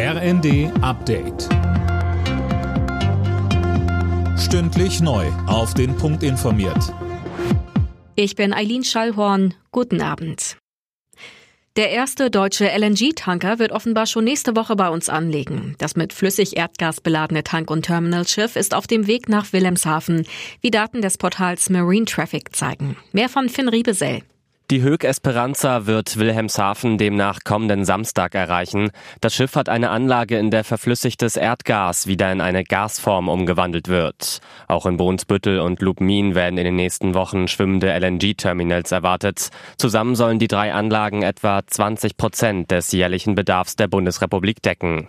RND Update. Stündlich neu. Auf den Punkt informiert. Ich bin Eileen Schallhorn. Guten Abend. Der erste deutsche LNG-Tanker wird offenbar schon nächste Woche bei uns anlegen. Das mit Flüssig-Erdgas beladene Tank- und Terminalschiff ist auf dem Weg nach Wilhelmshaven, wie Daten des Portals Marine Traffic zeigen. Mehr von Finn Riebesell. Die Höck Esperanza wird Wilhelmshaven demnach kommenden Samstag erreichen. Das Schiff hat eine Anlage, in der verflüssigtes Erdgas wieder in eine Gasform umgewandelt wird. Auch in Brunsbüttel und Lubmin werden in den nächsten Wochen schwimmende LNG-Terminals erwartet. Zusammen sollen die drei Anlagen etwa 20 Prozent des jährlichen Bedarfs der Bundesrepublik decken.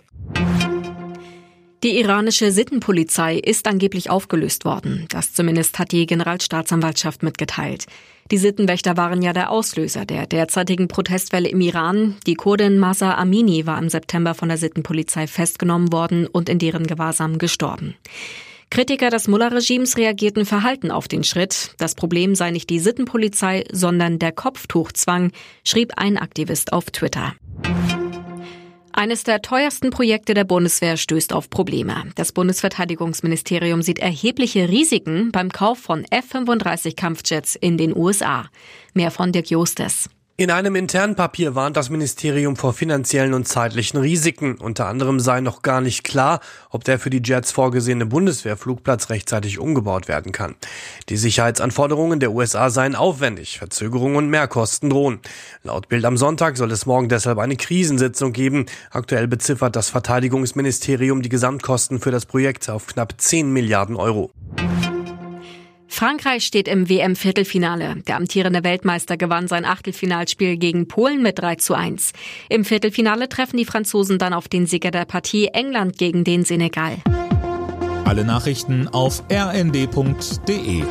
Die iranische Sittenpolizei ist angeblich aufgelöst worden. Das zumindest hat die Generalstaatsanwaltschaft mitgeteilt. Die Sittenwächter waren ja der Auslöser der derzeitigen Protestwelle im Iran. Die Kurdin Masa Amini war im September von der Sittenpolizei festgenommen worden und in deren Gewahrsam gestorben. Kritiker des Mullah-Regimes reagierten verhalten auf den Schritt. Das Problem sei nicht die Sittenpolizei, sondern der Kopftuchzwang, schrieb ein Aktivist auf Twitter. Eines der teuersten Projekte der Bundeswehr stößt auf Probleme. Das Bundesverteidigungsministerium sieht erhebliche Risiken beim Kauf von F-35 Kampfjets in den USA. Mehr von Dirk Jostes. In einem internen Papier warnt das Ministerium vor finanziellen und zeitlichen Risiken. Unter anderem sei noch gar nicht klar, ob der für die Jets vorgesehene Bundeswehrflugplatz rechtzeitig umgebaut werden kann. Die Sicherheitsanforderungen der USA seien aufwendig, Verzögerungen und Mehrkosten drohen. Laut Bild am Sonntag soll es morgen deshalb eine Krisensitzung geben. Aktuell beziffert das Verteidigungsministerium die Gesamtkosten für das Projekt auf knapp 10 Milliarden Euro. Frankreich steht im WM-Viertelfinale. Der amtierende Weltmeister gewann sein Achtelfinalspiel gegen Polen mit 3 zu 1. Im Viertelfinale treffen die Franzosen dann auf den Sieger der Partie England gegen den Senegal. Alle Nachrichten auf rnd.de